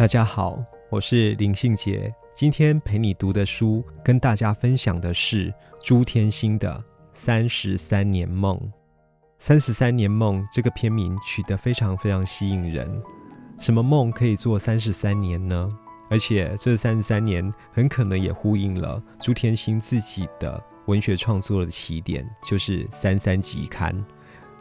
大家好，我是林信杰。今天陪你读的书，跟大家分享的是朱天心的《三十三年梦》。《三十三年梦》这个片名取得非常非常吸引人。什么梦可以做三十三年呢？而且这三十三年很可能也呼应了朱天心自己的文学创作的起点，就是《三三集刊》。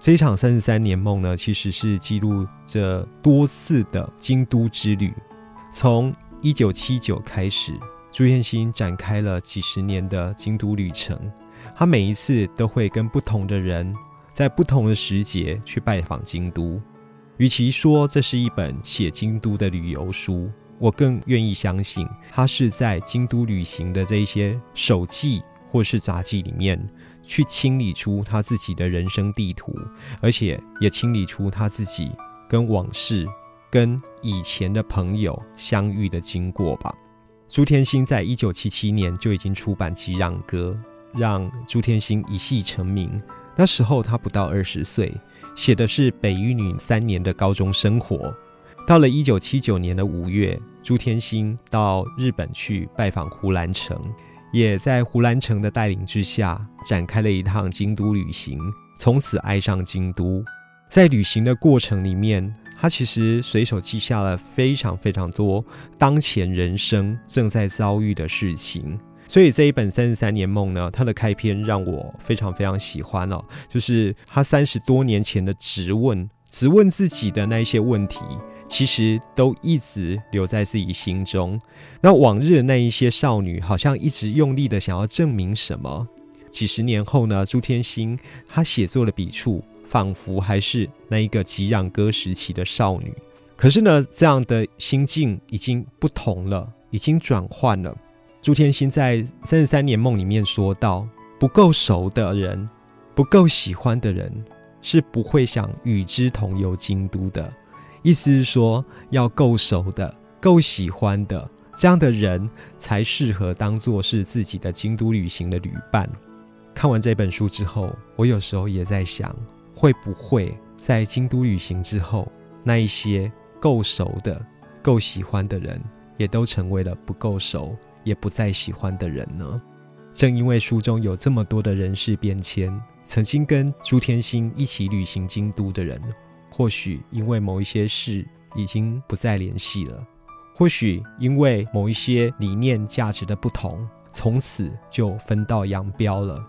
这一场三十三年梦呢，其实是记录着多次的京都之旅。从一九七九开始，朱天心展开了几十年的京都旅程。他每一次都会跟不同的人，在不同的时节去拜访京都。与其说这是一本写京都的旅游书，我更愿意相信，他是在京都旅行的这些手记或是杂记里面，去清理出他自己的人生地图，而且也清理出他自己跟往事、跟以前的朋友相遇的经过吧。朱天心在一九七七年就已经出版《吉壤歌》，让朱天心一戏成名。那时候他不到二十岁，写的是北一女三年的高中生活。到了一九七九年的五月，朱天心到日本去拜访胡兰成，也在胡兰成的带领之下展开了一趟京都旅行，从此爱上京都。在旅行的过程里面，他其实随手记下了非常非常多当前人生正在遭遇的事情。所以这一本《三十三年梦》呢，它的开篇让我非常非常喜欢哦，就是他三十多年前的质问，质问自己的那一些问题。其实都一直留在自己心中。那往日的那一些少女，好像一直用力的想要证明什么。几十年后呢，朱天心她写作的笔触，仿佛还是那一个吉壤歌时期的少女。可是呢，这样的心境已经不同了，已经转换了。朱天心在《三十三年梦》里面说到：不够熟的人，不够喜欢的人，是不会想与之同游京都的。意思是说，要够熟的、够喜欢的这样的人，才适合当做是自己的京都旅行的旅伴。看完这本书之后，我有时候也在想，会不会在京都旅行之后，那一些够熟的、够喜欢的人，也都成为了不够熟、也不再喜欢的人呢？正因为书中有这么多的人事变迁，曾经跟朱天心一起旅行京都的人。或许因为某一些事已经不再联系了，或许因为某一些理念价值的不同，从此就分道扬镳了。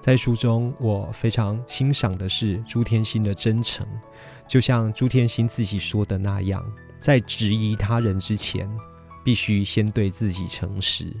在书中，我非常欣赏的是朱天心的真诚，就像朱天心自己说的那样，在质疑他人之前，必须先对自己诚实。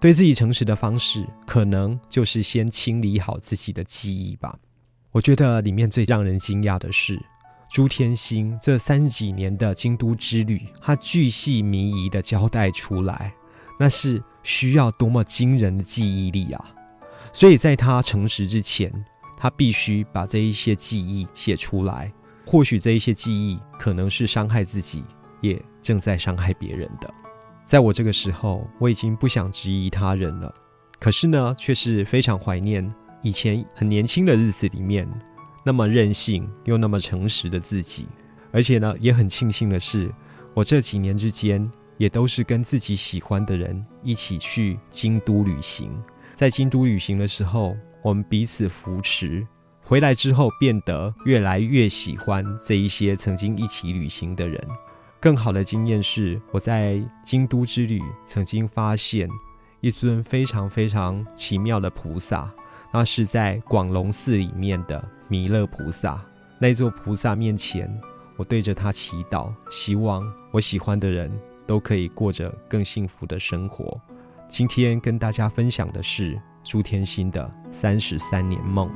对自己诚实的方式，可能就是先清理好自己的记忆吧。我觉得里面最让人惊讶的是。朱天心这三十几年的京都之旅，他巨细靡遗的交代出来，那是需要多么惊人的记忆力啊！所以在他诚实之前，他必须把这一些记忆写出来。或许这一些记忆可能是伤害自己，也正在伤害别人的。在我这个时候，我已经不想质疑他人了，可是呢，却是非常怀念以前很年轻的日子里面。那么任性又那么诚实的自己，而且呢，也很庆幸的是，我这几年之间也都是跟自己喜欢的人一起去京都旅行。在京都旅行的时候，我们彼此扶持，回来之后变得越来越喜欢这一些曾经一起旅行的人。更好的经验是，我在京都之旅曾经发现一尊非常非常奇妙的菩萨。那是在广隆寺里面的弥勒菩萨，那座菩萨面前，我对着他祈祷，希望我喜欢的人都可以过着更幸福的生活。今天跟大家分享的是朱天心的《三十三年梦》。